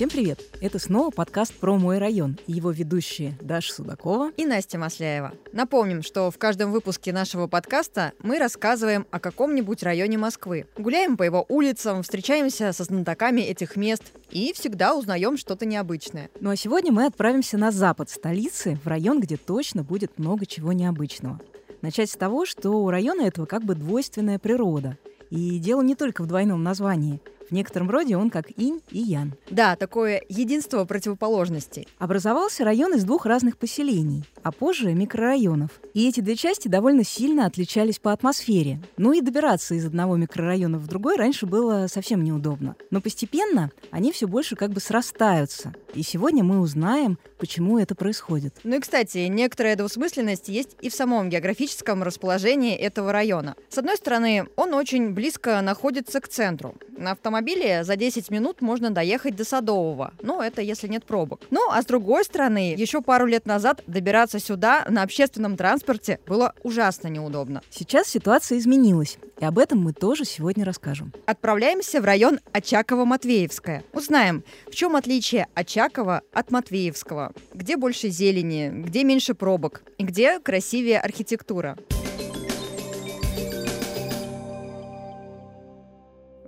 Всем привет! Это снова подкаст про мой район и его ведущие Даша Судакова и Настя Масляева. Напомним, что в каждом выпуске нашего подкаста мы рассказываем о каком-нибудь районе Москвы. Гуляем по его улицам, встречаемся со знатоками этих мест и всегда узнаем что-то необычное. Ну а сегодня мы отправимся на запад столицы, в район, где точно будет много чего необычного. Начать с того, что у района этого как бы двойственная природа. И дело не только в двойном названии. В некотором роде он как инь и ян. Да, такое единство противоположностей. Образовался район из двух разных поселений, а позже микрорайонов. И эти две части довольно сильно отличались по атмосфере. Ну и добираться из одного микрорайона в другой раньше было совсем неудобно. Но постепенно они все больше как бы срастаются. И сегодня мы узнаем, почему это происходит. Ну и, кстати, некоторая двусмысленность есть и в самом географическом расположении этого района. С одной стороны, он очень близко находится к центру. На автомобиле за 10 минут можно доехать до Садового. Ну, это если нет пробок. Ну, а с другой стороны, еще пару лет назад добираться сюда на общественном транспорте было ужасно неудобно. Сейчас ситуация изменилась, и об этом мы тоже сегодня расскажем. Отправляемся в район Очаково-Матвеевское. Узнаем, в чем отличие Очакова от Матвеевского, где больше зелени, где меньше пробок и где красивее архитектура.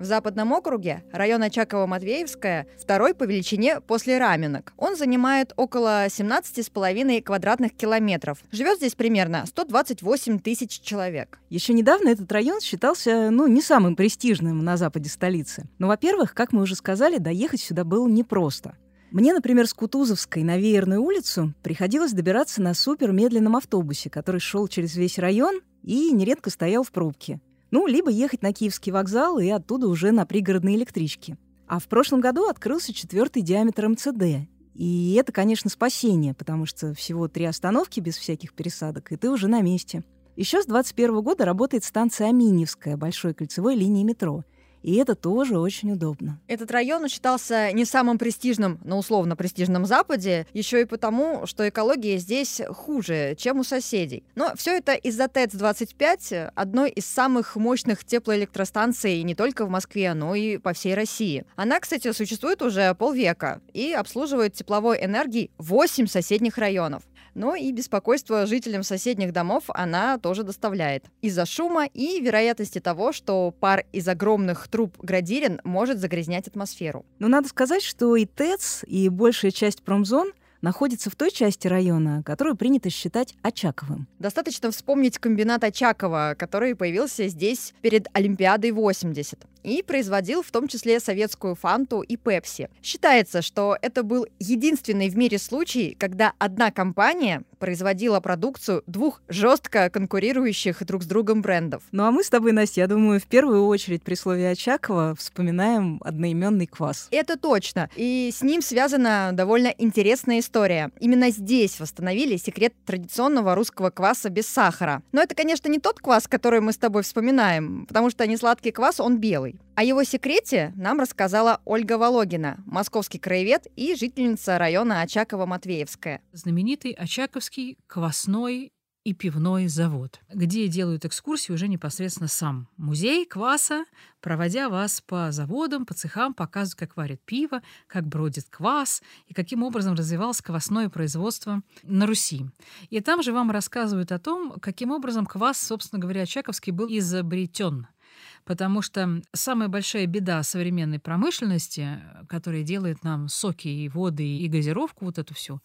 В Западном округе район Очаково-Матвеевская второй по величине после Раменок. Он занимает около 17,5 квадратных километров. Живет здесь примерно 128 тысяч человек. Еще недавно этот район считался, ну, не самым престижным на западе столицы. Но, во-первых, как мы уже сказали, доехать сюда было непросто. Мне, например, с Кутузовской на Веерную улицу приходилось добираться на супермедленном автобусе, который шел через весь район и нередко стоял в пробке. Ну, либо ехать на Киевский вокзал и оттуда уже на пригородные электрички. А в прошлом году открылся четвертый диаметр МЦД. И это, конечно, спасение, потому что всего три остановки без всяких пересадок, и ты уже на месте. Еще с 2021 года работает станция Аминевская большой кольцевой линии метро. И это тоже очень удобно. Этот район считался не самым престижным на условно престижном Западе, еще и потому, что экология здесь хуже, чем у соседей. Но все это из-за ТЭЦ-25, одной из самых мощных теплоэлектростанций не только в Москве, но и по всей России. Она, кстати, существует уже полвека и обслуживает тепловой энергией 8 соседних районов но и беспокойство жителям соседних домов она тоже доставляет. Из-за шума и вероятности того, что пар из огромных труб градирин может загрязнять атмосферу. Но надо сказать, что и ТЭЦ, и большая часть промзон находится в той части района, которую принято считать Очаковым. Достаточно вспомнить комбинат Очакова, который появился здесь перед Олимпиадой 80 и производил в том числе советскую фанту и пепси. Считается, что это был единственный в мире случай, когда одна компания производила продукцию двух жестко конкурирующих друг с другом брендов. Ну а мы с тобой, Настя, я думаю, в первую очередь при слове Очакова вспоминаем одноименный квас. Это точно. И с ним связана довольно интересная история. Именно здесь восстановили секрет традиционного русского кваса без сахара. Но это, конечно, не тот квас, который мы с тобой вспоминаем, потому что несладкий квас, он белый. О его секрете нам рассказала Ольга Вологина, московский краевед и жительница района Очаково-Матвеевская. Знаменитый Очаковский квасной и пивной завод, где делают экскурсии уже непосредственно сам музей кваса, проводя вас по заводам, по цехам, показывают, как варят пиво, как бродит квас и каким образом развивалось квасное производство на Руси. И там же вам рассказывают о том, каким образом квас, собственно говоря, Очаковский был изобретен – потому что самая большая беда современной промышленности, которая делает нам соки и воды и газировку, вот эту всю,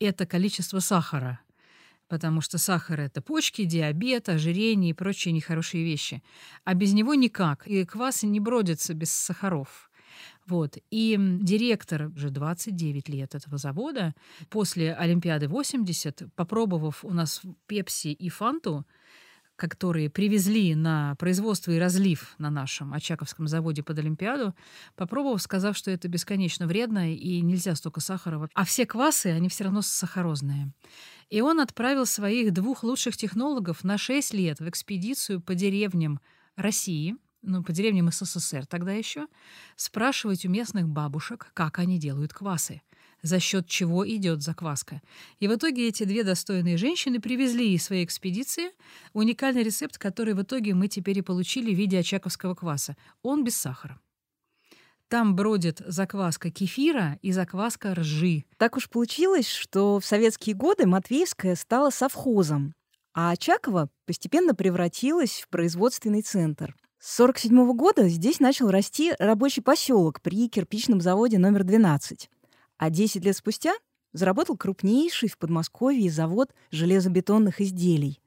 это количество сахара. Потому что сахар — это почки, диабет, ожирение и прочие нехорошие вещи. А без него никак. И квасы не бродятся без сахаров. Вот. И директор уже 29 лет этого завода, после Олимпиады 80, попробовав у нас Пепси и Фанту, которые привезли на производство и разлив на нашем Очаковском заводе под Олимпиаду, попробовав, сказав, что это бесконечно вредно и нельзя столько сахара. А все квасы, они все равно сахарозные. И он отправил своих двух лучших технологов на 6 лет в экспедицию по деревням России, ну, по деревням СССР тогда еще, спрашивать у местных бабушек, как они делают квасы за счет чего идет закваска. И в итоге эти две достойные женщины привезли из своей экспедиции уникальный рецепт, который в итоге мы теперь и получили в виде очаковского кваса. Он без сахара. Там бродит закваска кефира и закваска ржи. Так уж получилось, что в советские годы Матвеевская стала совхозом, а Очаково постепенно превратилась в производственный центр. С 1947 года здесь начал расти рабочий поселок при кирпичном заводе номер 12. А 10 лет спустя заработал крупнейший в Подмосковье завод железобетонных изделий.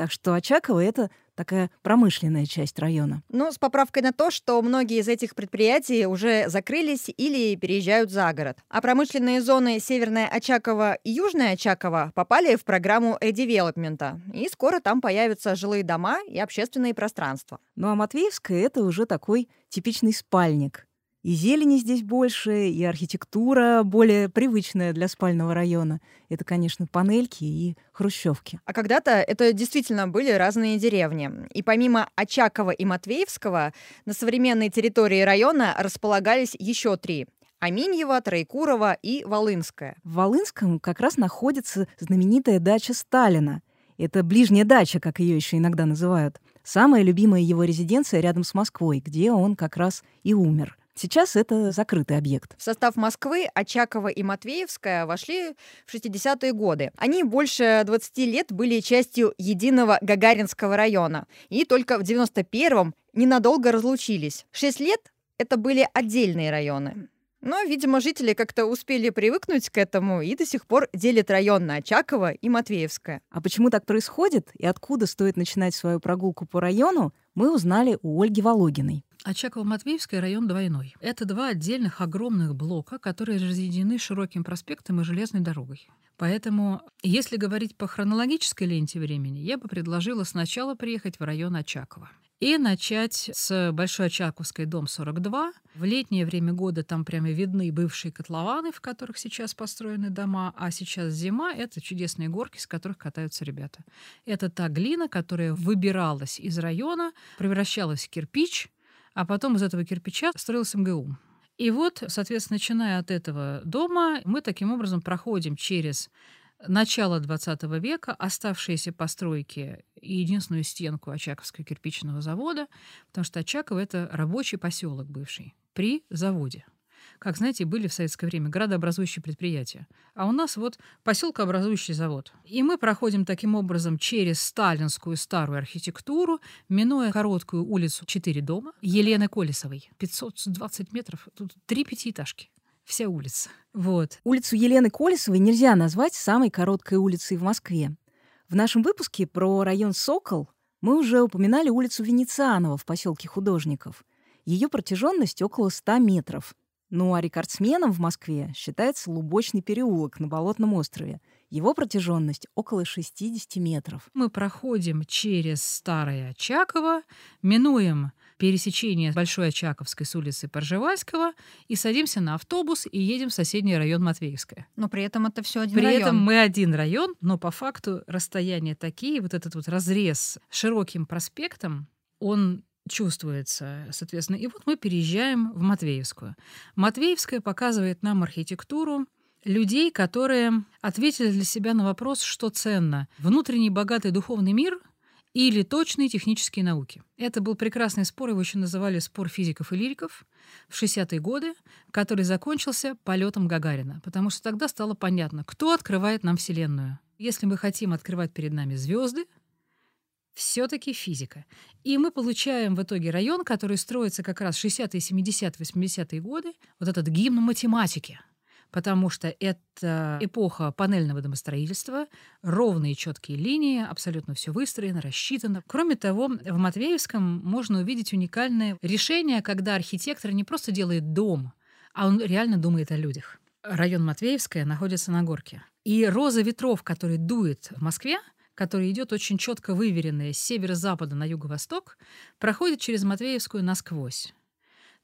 Так что Очаково — это такая промышленная часть района. Ну, с поправкой на то, что многие из этих предприятий уже закрылись или переезжают за город. А промышленные зоны Северная Очаково и Южная Очаково попали в программу редевелопмента. И скоро там появятся жилые дома и общественные пространства. Ну а Матвеевская — это уже такой типичный спальник — и зелени здесь больше, и архитектура более привычная для спального района. Это, конечно, панельки и хрущевки. А когда-то это действительно были разные деревни. И помимо Очакова и Матвеевского, на современной территории района располагались еще три. Аминьева, Троекурова и Волынская. В Волынском как раз находится знаменитая дача Сталина. Это ближняя дача, как ее еще иногда называют. Самая любимая его резиденция рядом с Москвой, где он как раз и умер. Сейчас это закрытый объект. В состав Москвы Очакова и Матвеевская вошли в 60-е годы. Они больше 20 лет были частью единого Гагаринского района. И только в 91-м ненадолго разлучились. Шесть лет это были отдельные районы. Но, видимо, жители как-то успели привыкнуть к этому и до сих пор делят район на Очаково и Матвеевское. А почему так происходит и откуда стоит начинать свою прогулку по району, мы узнали у Ольги Вологиной. Очаково-Матвеевский район двойной. Это два отдельных огромных блока, которые разъединены широким проспектом и железной дорогой. Поэтому, если говорить по хронологической ленте времени, я бы предложила сначала приехать в район Очакова и начать с Большой Очаковской, дом 42. В летнее время года там прямо видны бывшие котлованы, в которых сейчас построены дома, а сейчас зима — это чудесные горки, с которых катаются ребята. Это та глина, которая выбиралась из района, превращалась в кирпич, а потом из этого кирпича строился МГУ. И вот, соответственно, начиная от этого дома, мы таким образом проходим через начало XX века, оставшиеся постройки и единственную стенку Очаковского кирпичного завода, потому что Очаково — это рабочий поселок бывший при заводе. Как знаете, были в советское время градообразующие предприятия. А у нас вот поселкообразующий завод. И мы проходим таким образом через сталинскую старую архитектуру, минуя короткую улицу «Четыре дома» Елены Колесовой. 520 метров, тут три пятиэтажки вся улица. Вот. Улицу Елены Колесовой нельзя назвать самой короткой улицей в Москве. В нашем выпуске про район Сокол мы уже упоминали улицу Венецианова в поселке художников. Ее протяженность около 100 метров. Ну а рекордсменом в Москве считается Лубочный переулок на Болотном острове. Его протяженность около 60 метров. Мы проходим через Старое Очаково, минуем пересечение Большой Очаковской с улицы Поржевальского и садимся на автобус и едем в соседний район Матвеевская. Но при этом это все один при район. При этом мы один район, но по факту расстояния такие, вот этот вот разрез широким проспектом, он чувствуется, соответственно. И вот мы переезжаем в Матвеевскую. Матвеевская показывает нам архитектуру людей, которые ответили для себя на вопрос, что ценно. Внутренний богатый духовный мир или точные технические науки. Это был прекрасный спор, его еще называли спор физиков и лириков в 60-е годы, который закончился полетом Гагарина, потому что тогда стало понятно, кто открывает нам Вселенную. Если мы хотим открывать перед нами звезды, все-таки физика. И мы получаем в итоге район, который строится как раз 60-е, 70-е, 80-е годы, вот этот гимн математики — потому что это эпоха панельного домостроительства, ровные четкие линии, абсолютно все выстроено, рассчитано. Кроме того, в Матвеевском можно увидеть уникальное решение, когда архитектор не просто делает дом, а он реально думает о людях. Район Матвеевская находится на горке. И роза ветров, который дует в Москве, который идет очень четко выверенная с северо-запада на юго-восток, проходит через Матвеевскую насквозь.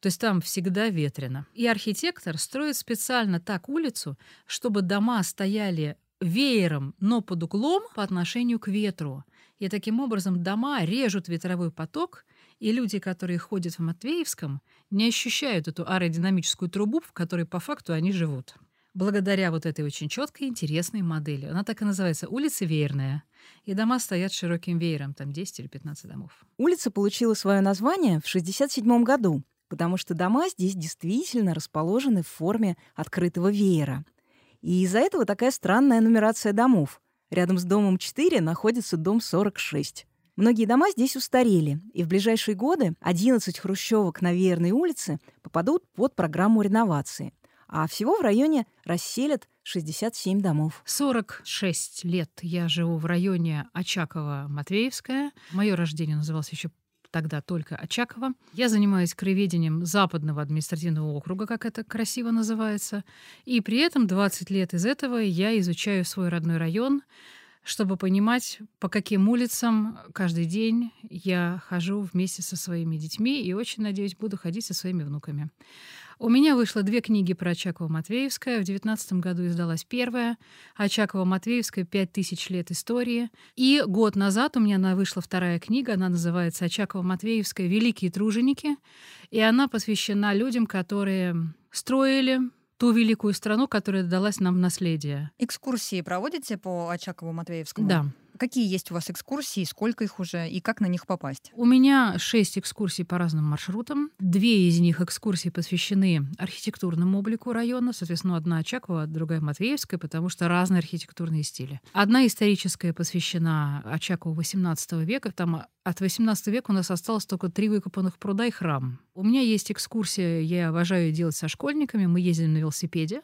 То есть там всегда ветрено. И архитектор строит специально так улицу, чтобы дома стояли веером, но под углом по отношению к ветру. И таким образом дома режут ветровой поток, и люди, которые ходят в Матвеевском, не ощущают эту аэродинамическую трубу, в которой по факту они живут. Благодаря вот этой очень четкой, интересной модели. Она так и называется «Улица Веерная». И дома стоят широким веером, там 10 или 15 домов. Улица получила свое название в 1967 году потому что дома здесь действительно расположены в форме открытого веера. И из-за этого такая странная нумерация домов. Рядом с домом 4 находится дом 46. Многие дома здесь устарели, и в ближайшие годы 11 хрущевок на Веерной улице попадут под программу реновации. А всего в районе расселят 67 домов. 46 лет я живу в районе Очаково-Матвеевская. Мое рождение называлось еще тогда только Очакова. Я занимаюсь краеведением Западного административного округа, как это красиво называется. И при этом 20 лет из этого я изучаю свой родной район, чтобы понимать, по каким улицам каждый день я хожу вместе со своими детьми и очень надеюсь, буду ходить со своими внуками. У меня вышло две книги про Очаково-Матвеевское. В 2019 году издалась первая. Очаково-Матвеевское «Пять тысяч лет истории». И год назад у меня вышла вторая книга. Она называется «Очаково-Матвеевское. Великие труженики». И она посвящена людям, которые строили, ту великую страну, которая далась нам в наследие. Экскурсии проводите по Очакову-Матвеевскому? Да. Какие есть у вас экскурсии, сколько их уже и как на них попасть? У меня шесть экскурсий по разным маршрутам. Две из них экскурсии посвящены архитектурному облику района. Соответственно, одна Очакова, другая Матвеевская, потому что разные архитектурные стили. Одна историческая посвящена Очакову XVIII века. Там от XVIII века у нас осталось только три выкопанных пруда и храм. У меня есть экскурсия, я обожаю делать со школьниками. Мы ездим на велосипеде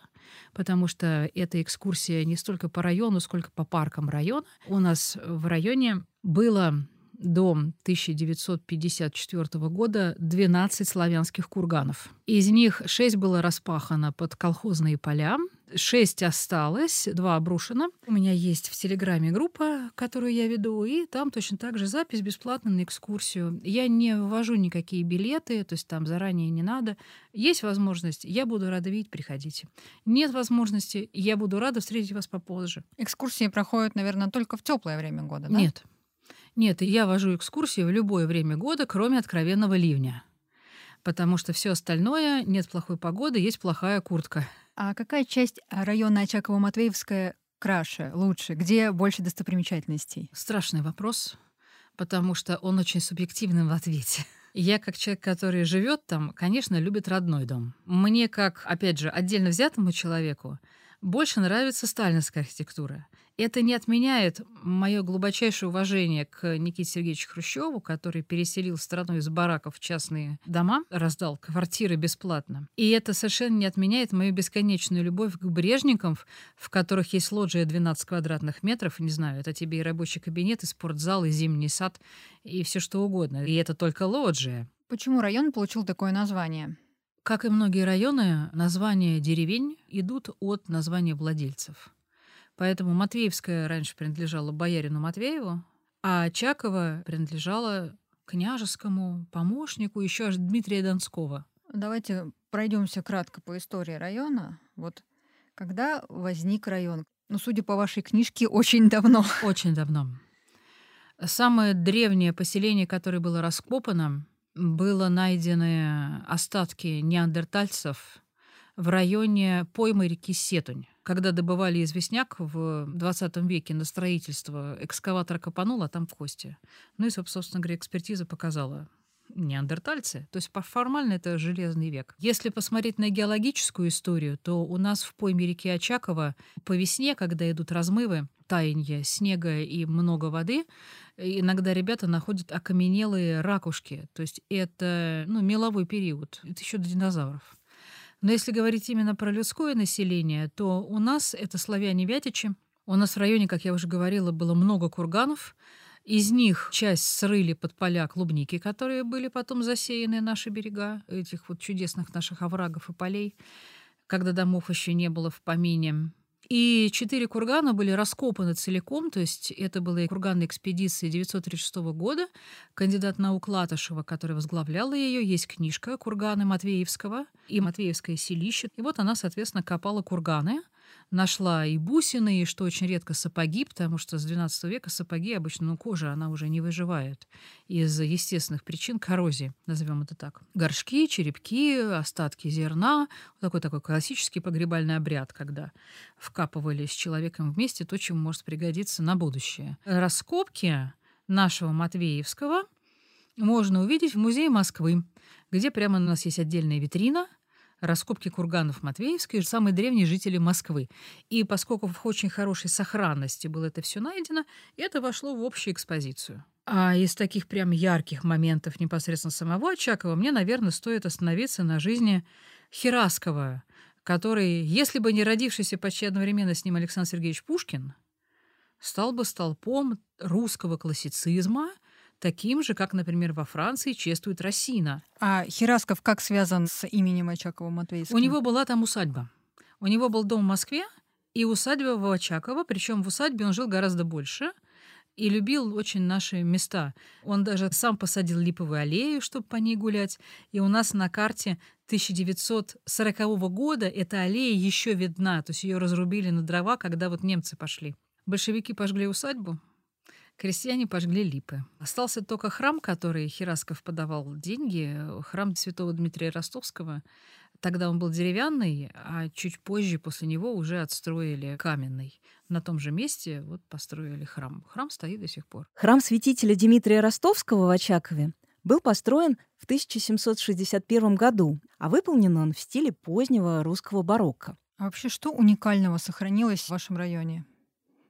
потому что эта экскурсия не столько по району, сколько по паркам района. У нас в районе было до 1954 года 12 славянских курганов. Из них 6 было распахано под колхозные поля, Шесть осталось, два обрушено. У меня есть в Телеграме группа, которую я веду, и там точно так же запись бесплатно на экскурсию. Я не ввожу никакие билеты, то есть там заранее не надо. Есть возможность, я буду рада видеть, приходите. Нет возможности, я буду рада встретить вас попозже. Экскурсии проходят, наверное, только в теплое время года, да? Нет. Нет, я вожу экскурсии в любое время года, кроме откровенного ливня. Потому что все остальное нет плохой погоды, есть плохая куртка. А какая часть района Очаково-Матвеевская краше, лучше? Где больше достопримечательностей? Страшный вопрос, потому что он очень субъективный в ответе. Я, как человек, который живет там, конечно, любит родной дом. Мне, как, опять же, отдельно взятому человеку, больше нравится сталинская архитектура. Это не отменяет мое глубочайшее уважение к Никите Сергеевичу Хрущеву, который переселил страну из бараков в частные дома, раздал квартиры бесплатно. И это совершенно не отменяет мою бесконечную любовь к Брежникам, в которых есть лоджия 12 квадратных метров. Не знаю, это тебе и рабочий кабинет, и спортзал, и зимний сад, и все что угодно. И это только лоджия. Почему район получил такое название? Как и многие районы, названия деревень идут от названия владельцев. Поэтому Матвеевская раньше принадлежала боярину Матвееву, а Чакова принадлежала княжескому помощнику еще аж Дмитрия Донского. Давайте пройдемся кратко по истории района. Вот когда возник район? Ну, судя по вашей книжке, очень давно. Очень давно. Самое древнее поселение, которое было раскопано, было найдены остатки неандертальцев в районе поймы реки Сетунь. Когда добывали известняк в 20 веке на строительство, экскаватор копанул, а там кости. Ну и, собственно говоря, экспертиза показала неандертальцы. То есть формально это железный век. Если посмотреть на геологическую историю, то у нас в пойме реки Очакова по весне, когда идут размывы, таяние снега и много воды, иногда ребята находят окаменелые ракушки. То есть это ну, меловой период. Это еще до динозавров. Но если говорить именно про людское население, то у нас это славяне-вятичи. У нас в районе, как я уже говорила, было много курганов. Из них часть срыли под поля клубники, которые были потом засеяны наши берега, этих вот чудесных наших оврагов и полей, когда домов еще не было в помине. И четыре кургана были раскопаны целиком, то есть это была курганная экспедиция 936 года. Кандидат наук Латышева, который возглавляла ее, есть книжка «Курганы Матвеевского» и «Матвеевское селище». И вот она, соответственно, копала курганы, нашла и бусины, и, что очень редко, сапоги, потому что с XII века сапоги обычно, ну, кожа, она уже не выживает из естественных причин коррозии, назовем это так. Горшки, черепки, остатки зерна, такой такой классический погребальный обряд, когда вкапывали с человеком вместе то, чем может пригодиться на будущее. Раскопки нашего Матвеевского можно увидеть в музее Москвы, где прямо у нас есть отдельная витрина — раскопки курганов Матвеевской, самые древние жители Москвы. И поскольку в очень хорошей сохранности было это все найдено, это вошло в общую экспозицию. А из таких прям ярких моментов непосредственно самого Очакова мне, наверное, стоит остановиться на жизни Хераскова, который, если бы не родившийся почти одновременно с ним Александр Сергеевич Пушкин, стал бы столпом русского классицизма — таким же, как, например, во Франции чествует Рассина. А Херасков как связан с именем Очакова Матвейского? У него была там усадьба. У него был дом в Москве и усадьба в Очаково, причем в усадьбе он жил гораздо больше и любил очень наши места. Он даже сам посадил липовую аллею, чтобы по ней гулять. И у нас на карте 1940 года эта аллея еще видна, то есть ее разрубили на дрова, когда вот немцы пошли. Большевики пожгли усадьбу, Крестьяне пожгли липы. Остался только храм, который Херасков подавал деньги, храм святого Дмитрия Ростовского. Тогда он был деревянный, а чуть позже после него уже отстроили каменный. На том же месте вот построили храм. Храм стоит до сих пор. Храм святителя Дмитрия Ростовского в Очакове был построен в 1761 году, а выполнен он в стиле позднего русского барокко. А вообще что уникального сохранилось в вашем районе?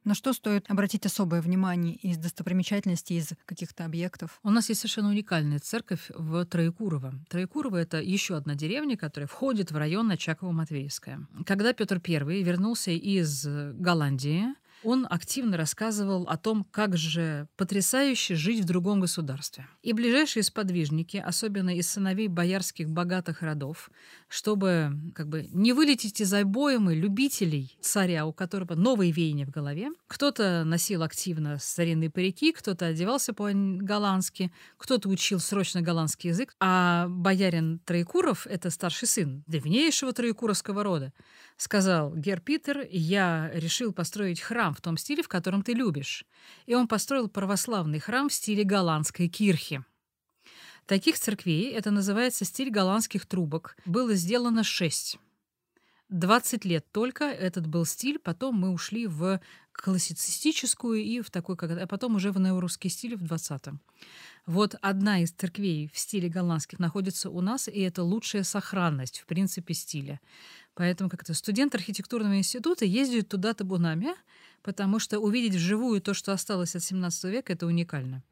На что стоит обратить особое внимание из достопримечательностей, из каких-то объектов? У нас есть совершенно уникальная церковь в Троекурово. Троекурово — это еще одна деревня, которая входит в район Очаково-Матвеевская. Когда Петр I вернулся из Голландии, он активно рассказывал о том, как же потрясающе жить в другом государстве. И ближайшие сподвижники, особенно из сыновей боярских богатых родов, чтобы как бы не вылететь из обоймы любителей царя, у которого новые веяния в голове. Кто-то носил активно старинные парики, кто-то одевался по-голландски, кто-то учил срочно голландский язык, а боярин Троекуров — это старший сын древнейшего троекуровского рода сказал Гер Питер, я решил построить храм в том стиле, в котором ты любишь. И он построил православный храм в стиле голландской кирхи. Таких церквей, это называется стиль голландских трубок, было сделано шесть. 20 лет только этот был стиль, потом мы ушли в классицистическую и в такой, а потом уже в неорусский стиль в 20-м. Вот одна из церквей в стиле голландских находится у нас, и это лучшая сохранность, в принципе, стиля. Поэтому как-то студент архитектурного института ездит туда табунами, потому что увидеть вживую то, что осталось от 17 века, это уникально.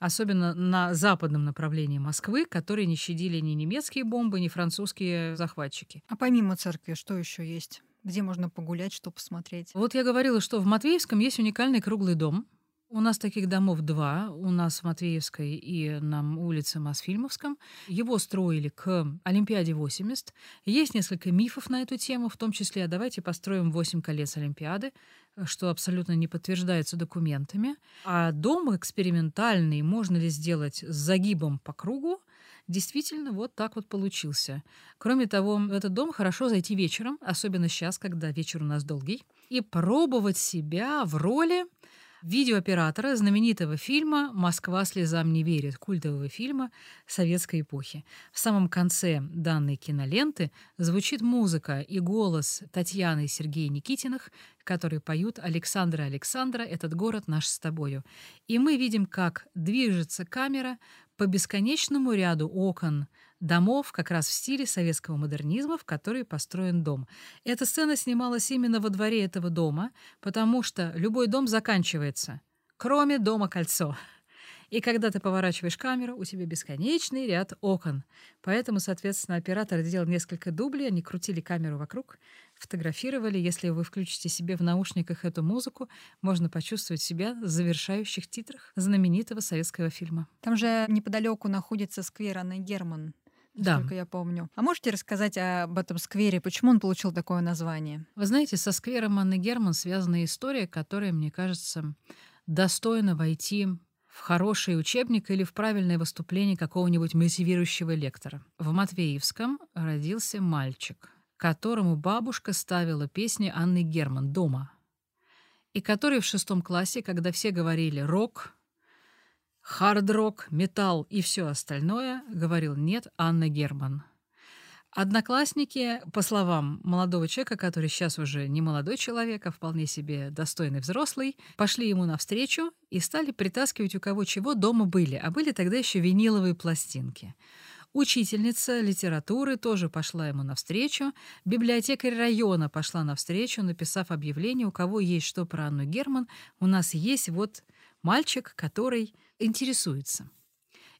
Особенно на западном направлении Москвы, которые не щадили ни немецкие бомбы, ни французские захватчики. А помимо церкви, что еще есть? Где можно погулять, что посмотреть? Вот я говорила, что в Матвеевском есть уникальный круглый дом, у нас таких домов два. У нас в Матвеевской и на улице Мосфильмовском. Его строили к Олимпиаде 80. Есть несколько мифов на эту тему, в том числе «А давайте построим 8 колец Олимпиады, что абсолютно не подтверждается документами. А дом экспериментальный можно ли сделать с загибом по кругу, действительно вот так вот получился. Кроме того, в этот дом хорошо зайти вечером, особенно сейчас, когда вечер у нас долгий, и пробовать себя в роли видеооператора знаменитого фильма «Москва слезам не верит», культового фильма советской эпохи. В самом конце данной киноленты звучит музыка и голос Татьяны и Сергея Никитиных, которые поют «Александра, Александра, этот город наш с тобою». И мы видим, как движется камера по бесконечному ряду окон домов как раз в стиле советского модернизма, в который построен дом. Эта сцена снималась именно во дворе этого дома, потому что любой дом заканчивается, кроме дома «Кольцо». И когда ты поворачиваешь камеру, у тебя бесконечный ряд окон. Поэтому, соответственно, оператор сделал несколько дублей, они крутили камеру вокруг, фотографировали. Если вы включите себе в наушниках эту музыку, можно почувствовать себя в завершающих титрах знаменитого советского фильма. Там же неподалеку находится сквер Анны Герман насколько да. я помню. А можете рассказать об этом сквере, почему он получил такое название? Вы знаете, со сквером Анны Герман связана история, которая, мне кажется, достойна войти в хороший учебник или в правильное выступление какого-нибудь мотивирующего лектора. В Матвеевском родился мальчик, которому бабушка ставила песни Анны Герман дома, и который в шестом классе, когда все говорили «рок», хард-рок, металл и все остальное, говорил нет Анна Герман. Одноклассники, по словам молодого человека, который сейчас уже не молодой человек, а вполне себе достойный взрослый, пошли ему навстречу и стали притаскивать у кого чего дома были. А были тогда еще виниловые пластинки. Учительница литературы тоже пошла ему навстречу. Библиотекарь района пошла навстречу, написав объявление, у кого есть что про Анну Герман. У нас есть вот мальчик, который интересуется.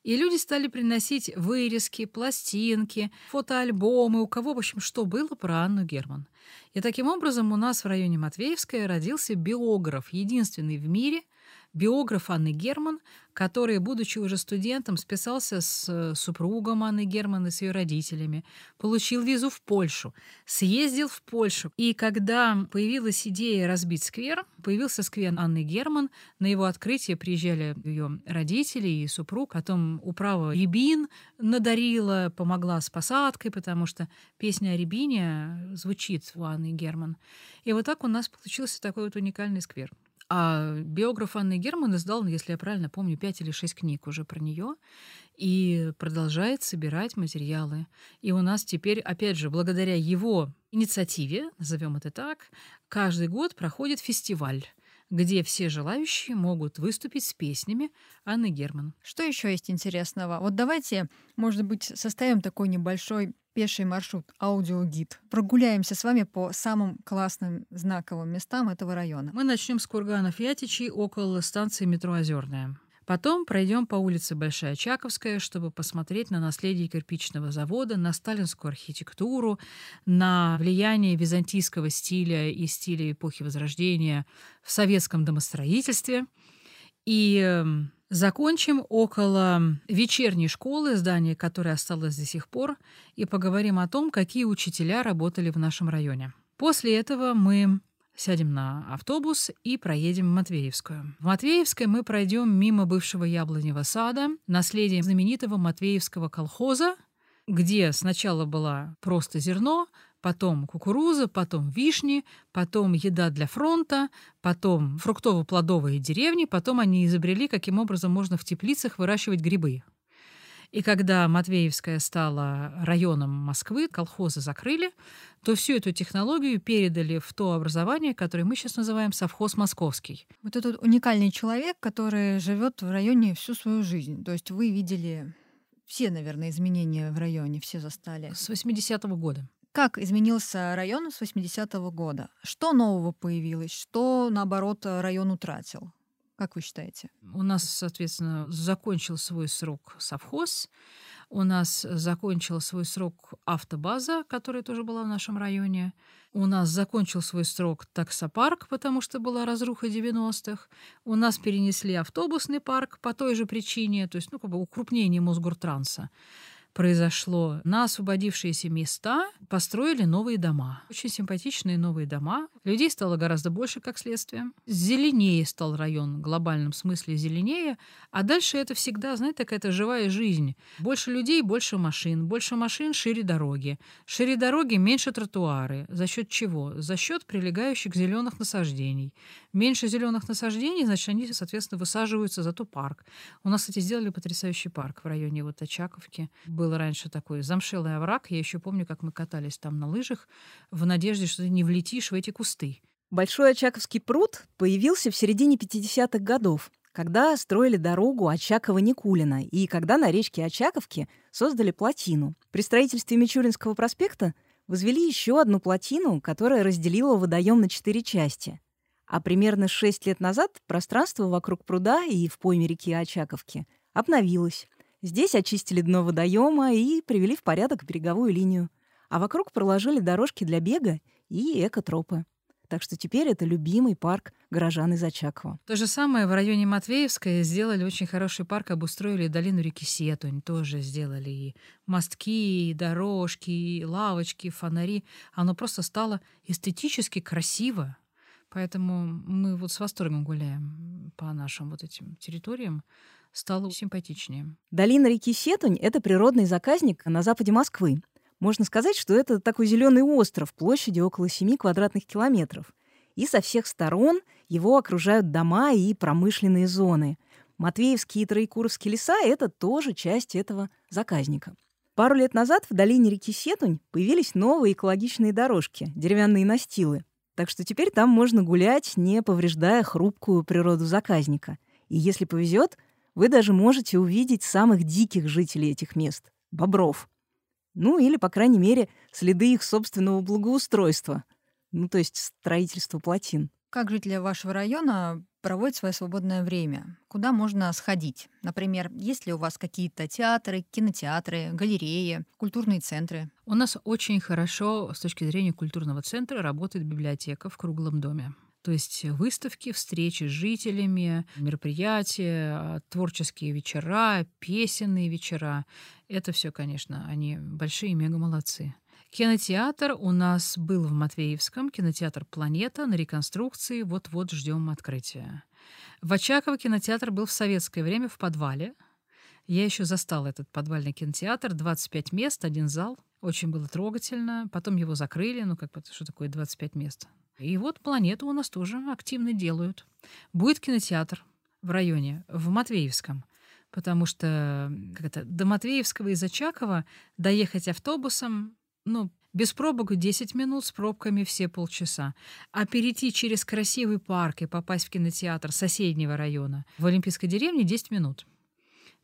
И люди стали приносить вырезки, пластинки, фотоальбомы, у кого, в общем, что было про Анну Герман. И таким образом у нас в районе Матвеевская родился биограф, единственный в мире — биограф Анны Герман, который, будучи уже студентом, списался с э, супругом Анны Герман и с ее родителями, получил визу в Польшу, съездил в Польшу. И когда появилась идея разбить сквер, появился сквер Анны Герман, на его открытие приезжали ее родители и супруг, потом управа Рябин надарила, помогла с посадкой, потому что песня о Рябине звучит у Анны Герман. И вот так у нас получился такой вот уникальный сквер. А биограф Анны Герман издал, если я правильно помню, пять или шесть книг уже про нее и продолжает собирать материалы. И у нас теперь, опять же, благодаря его инициативе, назовем это так, каждый год проходит фестиваль где все желающие могут выступить с песнями Анны Герман. Что еще есть интересного? Вот давайте, может быть, составим такой небольшой пеший маршрут, аудиогид. Прогуляемся с вами по самым классным знаковым местам этого района. Мы начнем с курганов Ятичей около станции метро Озерная. Потом пройдем по улице Большая Чаковская, чтобы посмотреть на наследие кирпичного завода, на сталинскую архитектуру, на влияние византийского стиля и стиля эпохи Возрождения в советском домостроительстве. И эм, закончим около вечерней школы, здание которое осталось до сих пор, и поговорим о том, какие учителя работали в нашем районе. После этого мы сядем на автобус и проедем в Матвеевскую. В Матвеевской мы пройдем мимо бывшего яблоневого сада, наследие знаменитого Матвеевского колхоза, где сначала была просто зерно, потом кукуруза, потом вишни, потом еда для фронта, потом фруктово-плодовые деревни, потом они изобрели, каким образом можно в теплицах выращивать грибы. И когда Матвеевская стала районом Москвы, колхозы закрыли, то всю эту технологию передали в то образование, которое мы сейчас называем совхоз московский. Вот этот уникальный человек, который живет в районе всю свою жизнь. То есть вы видели все, наверное, изменения в районе, все застали. С 80-го года. Как изменился район с 80-го года? Что нового появилось? Что, наоборот, район утратил? Как вы считаете? У нас, соответственно, закончил свой срок совхоз, у нас закончил свой срок автобаза, которая тоже была в нашем районе. У нас закончил свой срок таксопарк, потому что была разруха 90-х. У нас перенесли автобусный парк по той же причине, то есть ну, как бы укрупнение Мосгортранса произошло. На освободившиеся места построили новые дома. Очень симпатичные новые дома. Людей стало гораздо больше, как следствие. Зеленее стал район, в глобальном смысле зеленее. А дальше это всегда, знаете, такая живая жизнь. Больше людей, больше машин. Больше машин, шире дороги. Шире дороги, меньше тротуары. За счет чего? За счет прилегающих зеленых насаждений. Меньше зеленых насаждений, значит, они, соответственно, высаживаются, зато парк. У нас, кстати, сделали потрясающий парк в районе вот Очаковки. Был раньше такой замшелый овраг. Я еще помню, как мы катались там на лыжах в надежде, что ты не влетишь в эти кусты. Большой Очаковский пруд появился в середине 50-х годов, когда строили дорогу Очакова-Никулина и когда на речке Очаковки создали плотину. При строительстве Мичуринского проспекта возвели еще одну плотину, которая разделила водоем на четыре части. А примерно шесть лет назад пространство вокруг пруда и в пойме реки Очаковки обновилось. Здесь очистили дно водоема и привели в порядок береговую линию. А вокруг проложили дорожки для бега и экотропы. Так что теперь это любимый парк горожан из Очакова. То же самое в районе Матвеевской сделали очень хороший парк, обустроили долину реки Сетунь, тоже сделали и мостки, и дорожки, и лавочки, фонари. Оно просто стало эстетически красиво. Поэтому мы вот с восторгом гуляем по нашим вот этим территориям. Стало симпатичнее. Долина реки Сетунь — это природный заказник на западе Москвы. Можно сказать, что это такой зеленый остров площадью около 7 квадратных километров. И со всех сторон его окружают дома и промышленные зоны. Матвеевские и Троекуровские леса — это тоже часть этого заказника. Пару лет назад в долине реки Сетунь появились новые экологичные дорожки, деревянные настилы. Так что теперь там можно гулять, не повреждая хрупкую природу заказника. И если повезет, вы даже можете увидеть самых диких жителей этих мест — бобров. Ну или, по крайней мере, следы их собственного благоустройства. Ну, то есть строительства плотин. Как жители вашего района проводят свое свободное время? Куда можно сходить? Например, есть ли у вас какие-то театры, кинотеатры, галереи, культурные центры? У нас очень хорошо с точки зрения культурного центра работает библиотека в круглом доме. То есть выставки, встречи с жителями, мероприятия, творческие вечера, песенные вечера. Это все, конечно, они большие мега молодцы. Кинотеатр у нас был в Матвеевском, кинотеатр «Планета» на реконструкции, вот-вот ждем открытия. В Очаково кинотеатр был в советское время в подвале. Я еще застала этот подвальный кинотеатр, 25 мест, один зал. Очень было трогательно. Потом его закрыли, ну как что такое 25 мест? И вот «Планету» у нас тоже активно делают. Будет кинотеатр в районе, в Матвеевском потому что как это, до Матвеевского из Очакова доехать автобусом ну, без пробок 10 минут, с пробками все полчаса. А перейти через красивый парк и попасть в кинотеатр соседнего района в Олимпийской деревне 10 минут.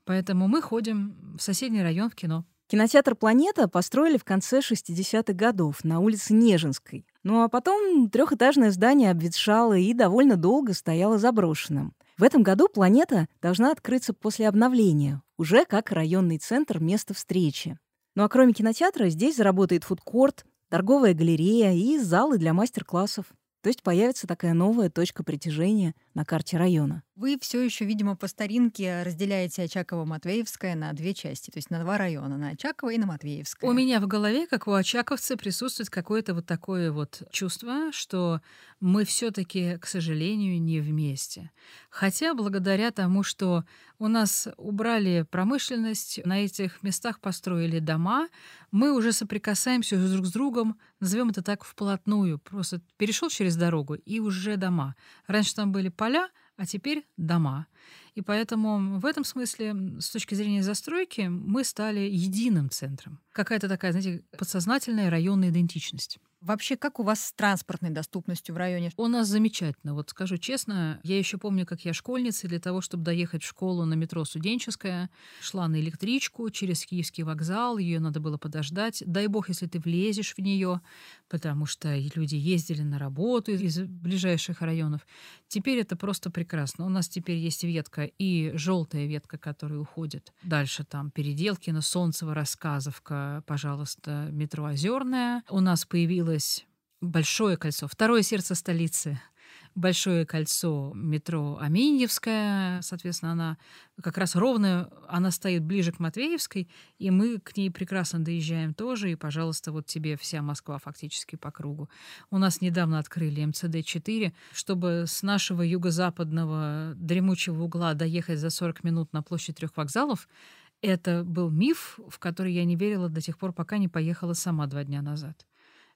Поэтому мы ходим в соседний район в кино. Кинотеатр «Планета» построили в конце 60-х годов на улице Нежинской. Ну а потом трехэтажное здание обветшало и довольно долго стояло заброшенным. В этом году «Планета» должна открыться после обновления, уже как районный центр места встречи. Ну а кроме кинотеатра здесь заработает фудкорт, торговая галерея и залы для мастер-классов. То есть появится такая новая точка притяжения на карте района. Вы все еще, видимо, по старинке разделяете Очаково-Матвеевское на две части, то есть на два района, на Очаково и на Матвеевское. У меня в голове, как у очаковца, присутствует какое-то вот такое вот чувство, что мы все-таки, к сожалению, не вместе. Хотя благодаря тому, что у нас убрали промышленность, на этих местах построили дома, мы уже соприкасаемся друг с другом, назовем это так, вплотную. Просто перешел через дорогу и уже дома. Раньше там были поля, а теперь дома. И поэтому в этом смысле, с точки зрения застройки, мы стали единым центром. Какая-то такая, знаете, подсознательная районная идентичность. Вообще, как у вас с транспортной доступностью в районе? У нас замечательно. Вот скажу честно, я еще помню, как я школьница, для того, чтобы доехать в школу на метро «Студенческая», шла на электричку через Киевский вокзал, ее надо было подождать. Дай бог, если ты влезешь в нее, потому что люди ездили на работу из ближайших районов. Теперь это просто прекрасно. У нас теперь есть ветка и желтая ветка, которая уходит. Дальше там Переделкино, Солнцево, Рассказовка, пожалуйста, метро Озерная. У нас появилось большое кольцо, второе сердце столицы, большое кольцо метро Аминьевская, соответственно, она как раз ровно, она стоит ближе к Матвеевской, и мы к ней прекрасно доезжаем тоже, и, пожалуйста, вот тебе вся Москва фактически по кругу. У нас недавно открыли МЦД-4, чтобы с нашего юго-западного дремучего угла доехать за 40 минут на площадь трех вокзалов, это был миф, в который я не верила до тех пор, пока не поехала сама два дня назад.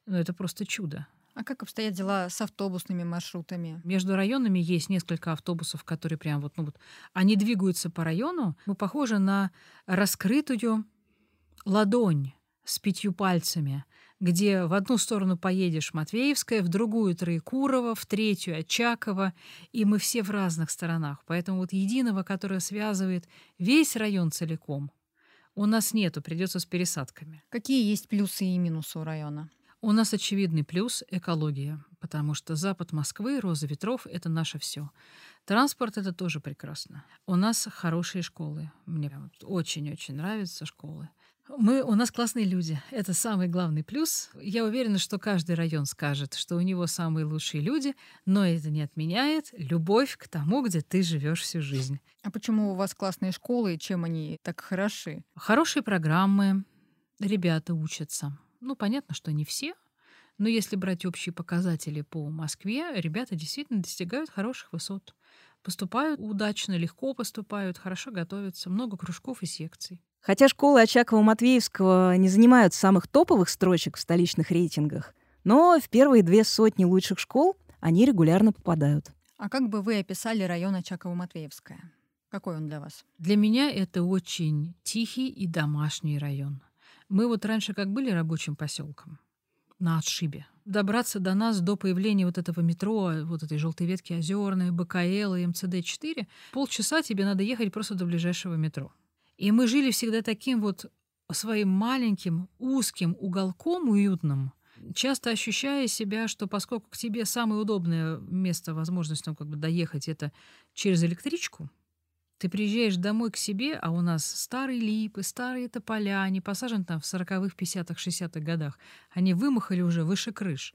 Ну, это просто чудо. А как обстоят дела с автобусными маршрутами? Между районами есть несколько автобусов, которые прям вот, ну вот, они двигаются по району. Мы похожи на раскрытую ладонь с пятью пальцами, где в одну сторону поедешь Матвеевская, в другую Троекурово, в третью Очаково, и мы все в разных сторонах. Поэтому вот единого, которое связывает весь район целиком, у нас нету, придется с пересадками. Какие есть плюсы и минусы у района? У нас очевидный плюс — экология, потому что запад Москвы, роза ветров — это наше все. Транспорт — это тоже прекрасно. У нас хорошие школы. Мне очень-очень нравятся школы. Мы, у нас классные люди. Это самый главный плюс. Я уверена, что каждый район скажет, что у него самые лучшие люди, но это не отменяет любовь к тому, где ты живешь всю жизнь. А почему у вас классные школы и чем они так хороши? Хорошие программы, ребята учатся. Ну, понятно, что не все, но если брать общие показатели по Москве, ребята действительно достигают хороших высот. Поступают удачно, легко поступают, хорошо готовятся, много кружков и секций. Хотя школы Очакова-Матвеевского не занимают самых топовых строчек в столичных рейтингах, но в первые две сотни лучших школ они регулярно попадают. А как бы вы описали район Очаково-Матвеевская? Какой он для вас? Для меня это очень тихий и домашний район Мы вот раньше как были рабочим поселком на отшибе. Добраться до нас до появления вот этого метро, вот этой желтой ветки Озерной, БКЛ и МЦД-4, полчаса тебе надо ехать просто до ближайшего метро. И мы жили всегда таким вот своим маленьким, узким уголком уютным, часто ощущая себя, что поскольку к тебе самое удобное место, возможность ну, как бы доехать это через электричку, ты приезжаешь домой к себе, а у нас старые липы, старые тополя, они посажены там в 40-х, 50-х, 60-х годах. Они вымахали уже выше крыш.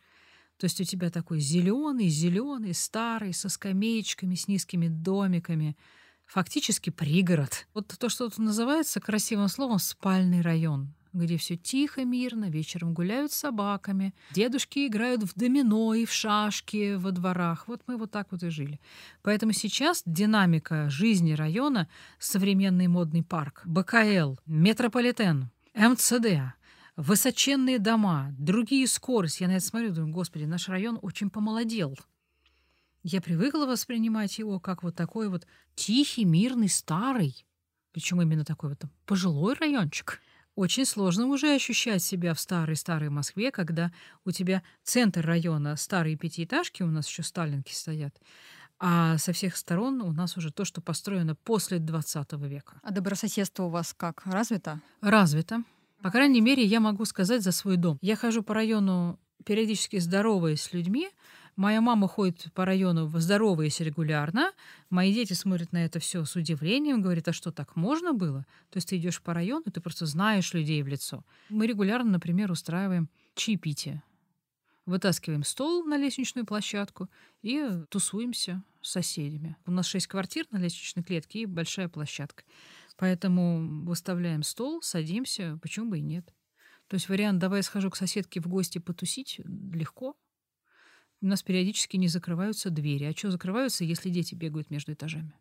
То есть у тебя такой зеленый, зеленый, старый, со скамеечками, с низкими домиками. Фактически пригород. Вот то, что тут называется красивым словом спальный район где все тихо, мирно, вечером гуляют с собаками, дедушки играют в домино и в шашки во дворах. Вот мы вот так вот и жили. Поэтому сейчас динамика жизни района — современный модный парк, БКЛ, метрополитен, МЦД, высоченные дома, другие скорости. Я на это смотрю, думаю, господи, наш район очень помолодел. Я привыкла воспринимать его как вот такой вот тихий, мирный, старый, причем именно такой вот пожилой райончик. Очень сложно уже ощущать себя в старой-старой Москве, когда у тебя центр района старые пятиэтажки, у нас еще сталинки стоят, а со всех сторон у нас уже то, что построено после 20 века. А добрососедство у вас как? Развито? Развито. По крайней мере, я могу сказать за свой дом. Я хожу по району периодически здороваясь с людьми, Моя мама ходит по району здороваясь регулярно. Мои дети смотрят на это все с удивлением, говорят, а что, так можно было? То есть ты идешь по району, ты просто знаешь людей в лицо. Мы регулярно, например, устраиваем чаепитие. Вытаскиваем стол на лестничную площадку и тусуемся с соседями. У нас шесть квартир на лестничной клетке и большая площадка. Поэтому выставляем стол, садимся, почему бы и нет. То есть вариант «давай я схожу к соседке в гости потусить» легко. У нас периодически не закрываются двери. А что закрываются, если дети бегают между этажами?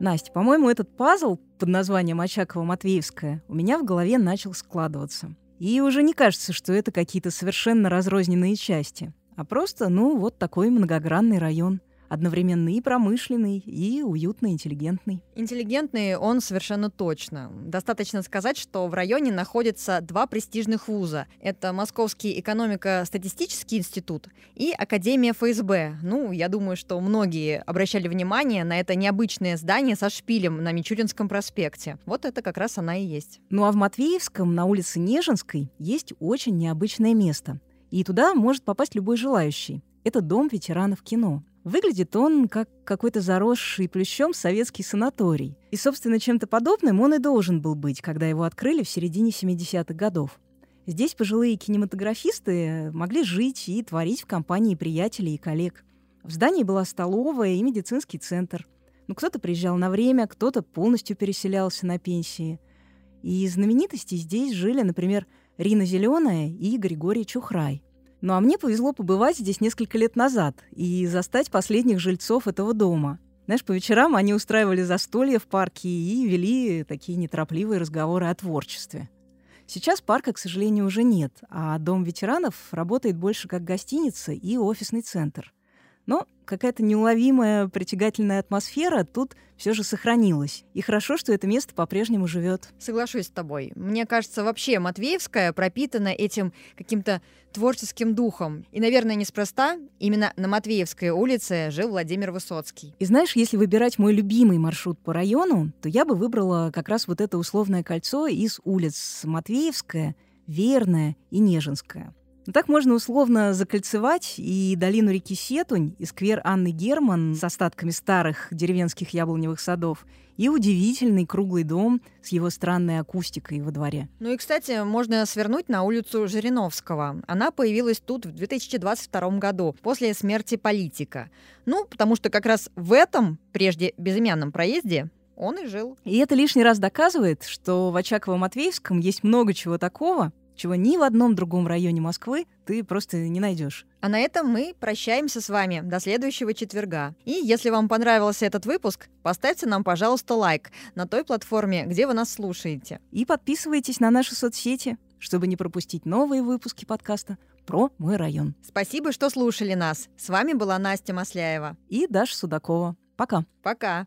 Настя, по-моему, этот пазл под названием Очакова-Матвеевская у меня в голове начал складываться. И уже не кажется, что это какие-то совершенно разрозненные части, а просто, ну, вот такой многогранный район – одновременно и промышленный, и уютно интеллигентный. Интеллигентный он совершенно точно. Достаточно сказать, что в районе находятся два престижных вуза. Это Московский экономико-статистический институт и Академия ФСБ. Ну, я думаю, что многие обращали внимание на это необычное здание со шпилем на Мичуринском проспекте. Вот это как раз она и есть. Ну а в Матвеевском на улице Нежинской есть очень необычное место. И туда может попасть любой желающий. Это дом ветеранов кино. Выглядит он как какой-то заросший плющом советский санаторий. И, собственно, чем-то подобным он и должен был быть, когда его открыли в середине 70-х годов. Здесь пожилые кинематографисты могли жить и творить в компании приятелей и коллег. В здании была столовая и медицинский центр. Ну, кто-то приезжал на время, кто-то полностью переселялся на пенсии. И знаменитости здесь жили, например, Рина Зеленая и Григорий Чухрай – ну а мне повезло побывать здесь несколько лет назад и застать последних жильцов этого дома. Знаешь, по вечерам они устраивали застолья в парке и вели такие неторопливые разговоры о творчестве. Сейчас парка, к сожалению, уже нет, а Дом ветеранов работает больше как гостиница и офисный центр. Но какая-то неуловимая притягательная атмосфера тут все же сохранилась. И хорошо, что это место по-прежнему живет. Соглашусь с тобой. Мне кажется, вообще Матвеевская пропитана этим каким-то творческим духом. И, наверное, неспроста именно на Матвеевской улице жил Владимир Высоцкий. И знаешь, если выбирать мой любимый маршрут по району, то я бы выбрала как раз вот это условное кольцо из улиц Матвеевская, Верная и Нежинская. Ну, так можно условно закольцевать и долину реки Сетунь, и сквер Анны Герман с остатками старых деревенских яблоневых садов, и удивительный круглый дом с его странной акустикой во дворе. Ну и, кстати, можно свернуть на улицу Жириновского. Она появилась тут в 2022 году, после смерти политика. Ну, потому что как раз в этом, прежде безымянном проезде, он и жил. И это лишний раз доказывает, что в Очаково-Матвеевском есть много чего такого, чего ни в одном другом районе Москвы ты просто не найдешь. А на этом мы прощаемся с вами до следующего четверга. И если вам понравился этот выпуск, поставьте нам, пожалуйста, лайк на той платформе, где вы нас слушаете. И подписывайтесь на наши соцсети, чтобы не пропустить новые выпуски подкаста про мой район. Спасибо, что слушали нас. С вами была Настя Масляева и Даша Судакова. Пока. Пока.